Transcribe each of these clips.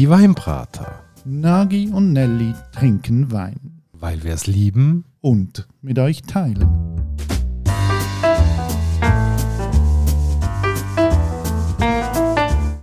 Die Weinbrater. Nagi und Nelly trinken Wein. Weil wir es lieben. Und mit euch teilen.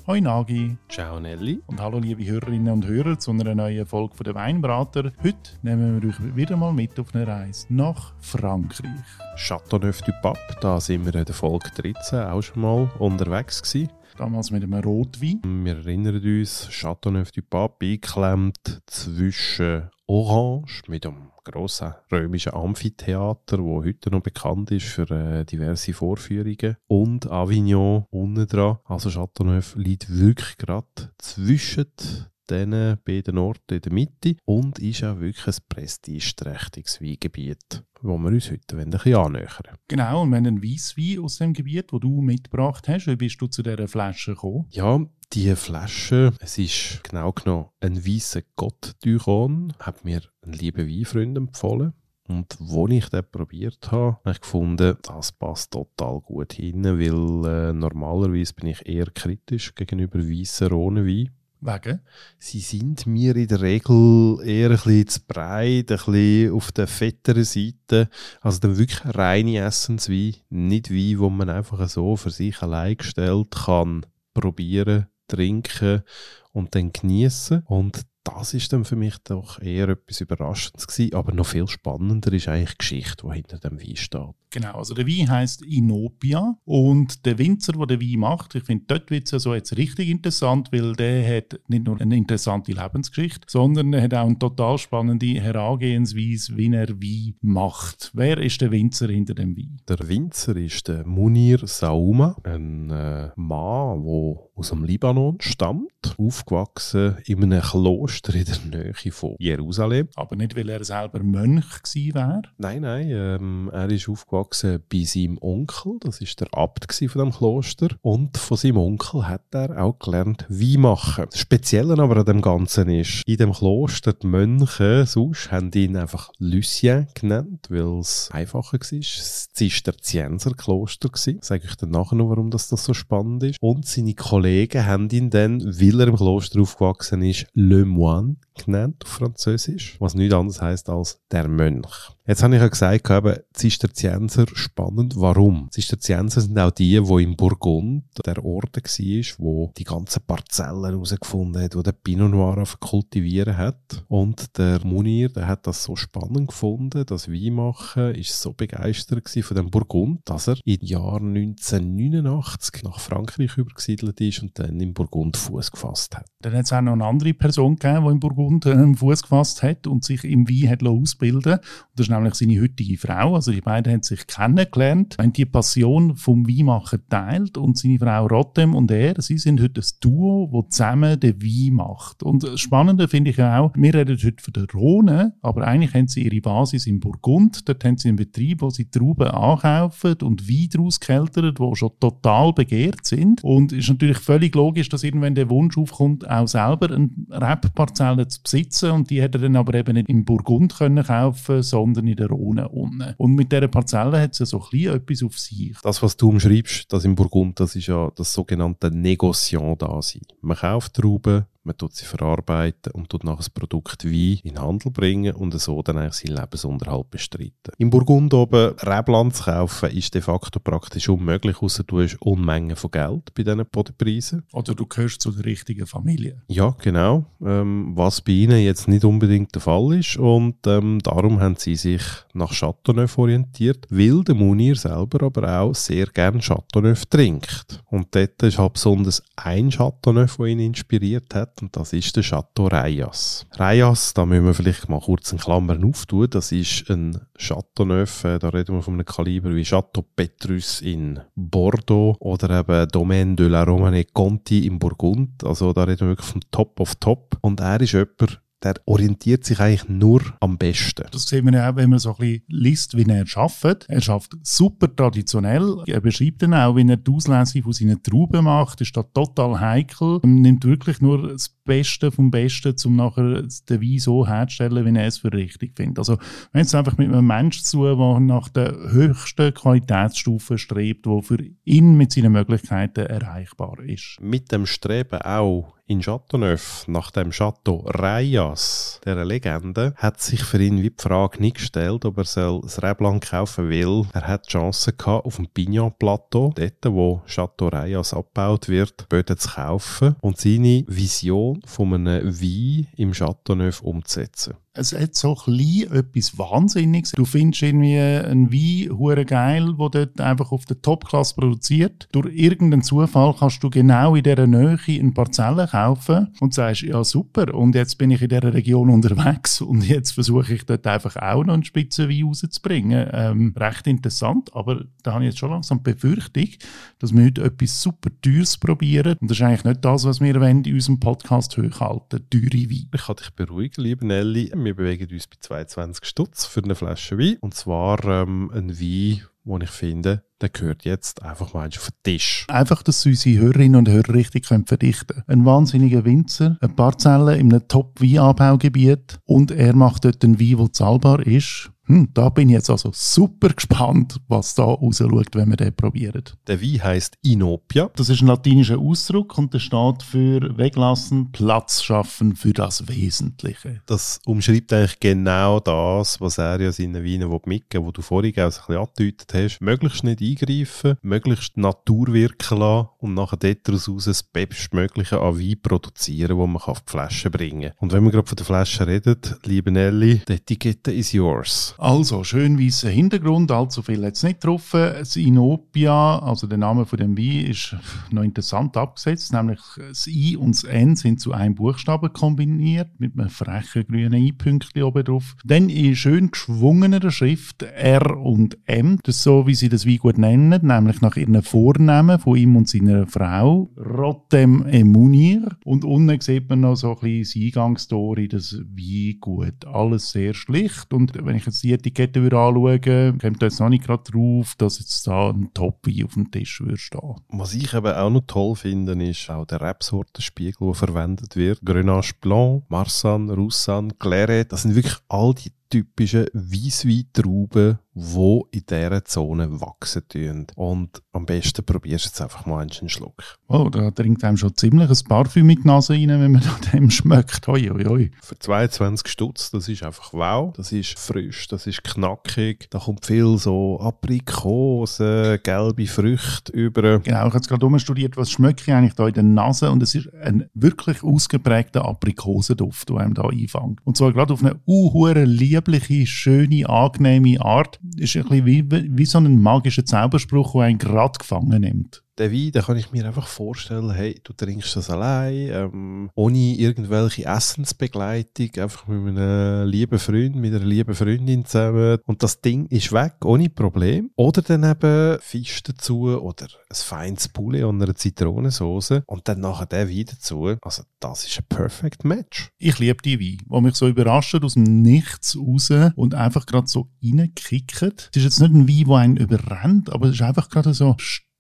Hoi Nagi. Ciao Nelly. Und hallo liebe Hörerinnen und Hörer zu einer neuen Folge von der Weinbrater. Heute nehmen wir euch wieder mal mit auf eine Reise nach Frankreich. Châteauneuf du Pape, da sind wir in der Folge 13 auch schon mal unterwegs gewesen. Damals mit einem Rotwein. Wir erinnern uns, Châteauneuf du Pape eingeklemmt zwischen Orange mit einem grossen römischen Amphitheater, wo heute noch bekannt ist für äh, diverse Vorführungen, und Avignon unten dran. Also Châteauneuf liegt wirklich gerade zwischen diesen beiden Orten in der Mitte und ist auch wirklich ein prestigeträchtiges Weingebiet, wo wir uns heute ein bisschen annähern Genau, und wenn ein Weisswein aus dem Gebiet, wo du mitgebracht hast, wie bist du zu dieser Flasche gekommen? Ja, die Flasche, es ist genau genommen ein weißer Gott Duron, hat mir ein lieber Weinfreund empfohlen. Und als ich das probiert habe, habe ich gefunden, das passt total gut hin, weil äh, normalerweise bin ich eher kritisch gegenüber weißen Rhonenwein. Wegen? Sie sind mir in der Regel eher ein bisschen zu breit, ein bisschen auf der fetteren Seite. Also dann wirklich reine Essenswein, nicht Wein, wo man einfach so für sich allein gestellt kann probieren, trinken und dann genießen. Und das ist dann für mich doch eher etwas Überraschendes gewesen. Aber noch viel spannender ist eigentlich die Geschichte, die hinter dem Wein steht. Genau, also der Wein heißt Inopia und der Winzer, der den Wein macht, ich finde, dort wird es ja so jetzt richtig interessant, weil der hat nicht nur eine interessante Lebensgeschichte, sondern er hat auch eine total spannende Herangehensweise, wie er Wein macht. Wer ist der Winzer hinter dem Wein? Der Winzer ist der Munir Sauma, ein äh, Mann, der aus dem Libanon stammt, aufgewachsen in einem Kloster in der Nähe von Jerusalem. Aber nicht, weil er selber Mönch gewesen wäre? Nein, nein, ähm, er ist aufgewachsen bei seinem Onkel, das ist der Abt von dem Kloster. Und von seinem Onkel hat er auch gelernt, Wein machen. Das Spezielle aber an dem Ganzen ist, in dem Kloster, die Mönche sonst haben ihn einfach Lucien genannt, weil es einfacher war. Das Zisterzienserkloster war. Sage ich dann nachher noch, warum das, das so spannend ist. Und seine Kollegen haben ihn dann, weil er im Kloster aufgewachsen ist, Le Moine genannt auf Französisch, was nichts anderes heißt als der Mönch. Jetzt habe ich ja gesagt, eben, Zisterzienser spannend. Warum? Zisterzienser sind auch die, die im Burgund der Ort war, wo die ganzen Parzellen herausgefunden hat, wo der Pinot Noir kultivieren hat. Und der Munir, der hat das so spannend gefunden, das Weinmachen, ist so begeistert von dem Burgund, dass er im Jahr 1989 nach Frankreich übergesiedelt ist und dann im Burgund Fuß gefasst hat. Dann hat es auch noch eine andere Person gegeben, die im Burgund äh, Fuß gefasst hat und sich im Wein hat ausbilden lassen. Und das nämlich seine heutige Frau. Also die beiden haben sich kennengelernt, haben die Passion vom Weinmachen teilt und seine Frau Rotem und er, sie sind heute ein Duo, das zusammen den Wein macht. Und das Spannende finde ich auch, wir reden heute von der Rhone, aber eigentlich haben sie ihre Basis in Burgund. Dort haben sie einen Betrieb, wo sie Trauben ankaufen und Wein daraus keltern, die schon total begehrt sind. Und es ist natürlich völlig logisch, dass irgendwann der Wunsch aufkommt, auch selber eine Rebparzelle zu besitzen. Und die hätte er dann aber eben nicht in Burgund können kaufen, sondern in der Rhone unten. Und mit dieser Parzelle hat es so ein bisschen etwas auf sich. Das, was du umschreibst, das in Burgund, das ist ja das sogenannte Negociant da sein. Man kauft Trauben, man tut sie verarbeiten und tut nachher das Produkt Wein in den Handel bringen und so dann eigentlich seinen Lebensunterhalt bestreiten. Im Burgund oben Rebland zu kaufen ist de facto praktisch unmöglich, außer du hast Unmengen von Geld bei diesen Bodenpreisen. Oder du gehörst zu der richtigen Familie. Ja, genau. Ähm, was bei ihnen jetzt nicht unbedingt der Fall ist und ähm, darum haben sie sich nach Chateauneuf orientiert, weil der Munir selber aber auch sehr gern Chateauneuf trinkt. Und dort ist halt besonders ein Chateauneuf, der ihn inspiriert hat und das ist der Chateau Rayas. Rayas, da müssen wir vielleicht mal kurz in Klammern auftun, das ist ein Chateauneuf, äh, da reden wir von einem Kaliber wie Chateau Petrus in Bordeaux oder eben Domaine de la Romane Conti in Burgund, also da reden wir wirklich vom Top of Top. Und er ist jemand, der orientiert sich eigentlich nur am besten. Das sehen wir ja auch, wenn man so ein bisschen liest, wie er arbeitet. Er arbeitet super traditionell. Er beschreibt dann auch, wie er die Auslese von seinen Trauben macht. Ist da total heikel. Er nimmt wirklich nur das Beste vom Besten, um nachher den Wein so herzustellen, wie er es für richtig findet. Also, wenn es einfach mit einem Menschen zu, der nach der höchsten Qualitätsstufe strebt, die für ihn mit seinen Möglichkeiten erreichbar ist. Mit dem Streben auch in Chateauneuf, nach dem Chateau Rayas, der Legende, hat sich für ihn wie die Frage nicht gestellt, ob er soll das Reblanc kaufen will. Er hat die Chance gehabt, auf dem Pignon-Plateau, dort wo Chateau Rayas abgebaut wird, Böden zu kaufen und seine Vision von einem Wein im Chateauneuf umzusetzen es hat so klein etwas Wahnsinniges. Du findest irgendwie einen Wein hure geil, der dort einfach auf der Topklasse produziert. Durch irgendeinen Zufall kannst du genau in dieser Nähe eine Parzelle kaufen und sagst, ja super, und jetzt bin ich in dieser Region unterwegs und jetzt versuche ich dort einfach auch noch einen Spitzenwein rauszubringen. Ähm, recht interessant, aber da habe ich jetzt schon langsam Befürchtung, dass wir heute etwas super Teures probieren. Und das ist eigentlich nicht das, was wir in unserem Podcast hochhalten, teure Wein. Ich kann dich beruhigen, liebe Nelly wir bewegen uns bei 22 Stutz für eine Flasche Wein. Und zwar ähm, ein Wein, wo ich finde, der gehört jetzt einfach mal auf den Tisch. Einfach, dass unsere Hörerinnen und Hörer richtig können verdichten Ein wahnsinniger Winzer, ein Parzelle in einem Top-Weinanbaugebiet und er macht dort einen Wein, der zahlbar ist hm, da bin ich jetzt also super gespannt, was da rausschaut, wenn wir den probieren. Der Wein heisst Inopia. Das ist ein latinischer Ausdruck und der steht für weglassen, Platz schaffen für das Wesentliche. Das umschreibt eigentlich genau das, was er ja seinen Weinen mitgeben will, wo du vorhin auch ein bisschen angedeutet hast. Möglichst nicht eingreifen, möglichst die Natur wirken lassen und nachher daraus das Bestmögliche an Wein produzieren, wo man auf die Flasche bringen kann. Und wenn wir gerade von der Flasche reden, liebe Nelly, die Etikette is yours. Also, schön weißer Hintergrund, allzu viel jetzt nicht drauf. Das Inopia, also der Name von dem Wein, ist noch interessant abgesetzt, nämlich das I und das N sind zu einem Buchstaben kombiniert, mit einem frechen grünen I-Pünktchen oben drauf. Dann in schön geschwungener Schrift R und M, das ist so, wie sie das Wein gut nennen, nämlich nach ihren Vornamen von ihm und seiner Frau, Rotem Emunir. Und unten sieht man noch so ein bisschen das Eingangsstory, das Weingut. Alles sehr schlicht und wenn ich jetzt die Etikette anschauen, kommt jetzt noch nicht gerade drauf, dass jetzt da ein Top-Wein auf dem Tisch würde stehen. Was ich eben auch noch toll finde, ist auch der Rebsortenspiegel, der verwendet wird. Grenache Blanc, Marsan, Roussan, Claret, das sind wirklich all die typischen Weissweintrauben, die in dieser Zone wachsen tun. Und am besten probierst du jetzt einfach mal einen Schluck. Oh, da trinkt einem schon ziemlich ein Parfüm mit die Nase rein, wenn man an dem schmeckt. Hoi, hoi, hoi. Für 22 Stutz, das ist einfach wow. Das ist frisch, das ist knackig. Da kommt viel so Aprikosen, gelbe Früchte über. Genau, ich habe jetzt gerade umstudiert, was schmecke ich eigentlich da in der Nase und es ist ein wirklich ausgeprägter Aprikosenduft, der einem da einfängt. Und zwar gerade auf eine unhure liebliche, schöne, angenehme Art ist ein bisschen wie, wie so ein magischer Zauberspruch, der einen gerade gefangen nimmt den Wein, den kann ich mir einfach vorstellen, hey, du trinkst das allein, ähm, ohne irgendwelche Essensbegleitung, einfach mit einem lieben Freund, mit einer lieben Freundin zusammen und das Ding ist weg, ohne Problem. Oder dann eben Fisch dazu oder ein feines Poulet und eine Zitronensauce und dann nachher der Wein dazu. Also das ist ein perfect Match. Ich liebe die Wein, die mich so überrascht aus dem Nichts raus und einfach gerade so reinkickt. Es ist jetzt nicht ein Wein, der einen überrennt, aber es ist einfach gerade so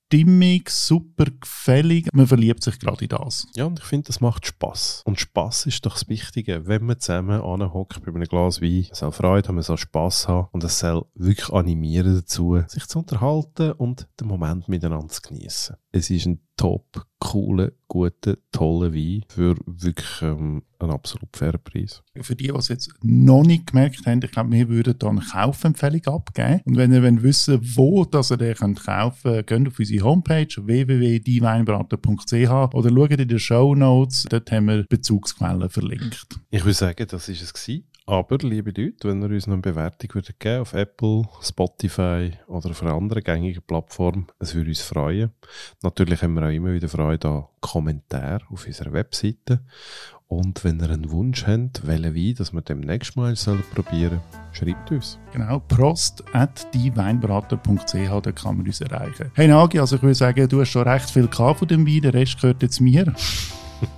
stimmig, super gefällig. Man verliebt sich gerade in das. Ja, und ich finde, das macht Spaß. Und Spaß ist doch das Wichtige. Wenn man zusammen anhockt bei einem Glas Wein, man soll Freude haben, man soll Spaß haben und es soll wirklich animieren dazu, sich zu unterhalten und den Moment miteinander zu genießen. Es ist ein top, cooler, guter, toller Wein für wirklich ähm, einen absolut fairen Preis. Für die, die es jetzt noch nicht gemerkt haben, ich glaube, wir würden da eine Kaufempfehlung abgeben. Und wenn ihr wollt wissen wo dass ihr den könnt kaufen könnt, geht auf unsere Homepage www.dieweinbraten.ch oder schaut in den Show Notes, dort haben wir Bezugsquellen verlinkt. Ich würde sagen, das ist es gewesen. Aber, liebe Leute, wenn ihr uns noch eine Bewertung würdet geben auf Apple, Spotify oder auf einer anderen gängigen Plattform, es würde uns freuen. Natürlich haben wir auch immer wieder Freude an Kommentaren auf unserer Webseite. Und wenn ihr einen Wunsch habt, welchen Wein, dass wir demnächst mal probieren sollen, schreibt uns. Genau, prost at dieweinberater.ch, da kann man uns erreichen. Hey Nagi, also ich würde sagen, du hast schon recht viel von dem Wein, der Rest gehört jetzt mir.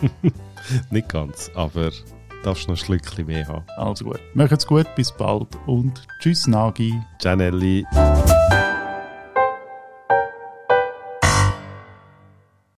Nicht ganz, aber darfst noch ein Schlückchen mehr haben. Also gut. Macht's gut, bis bald und tschüss Nagi. Ciao Nelly.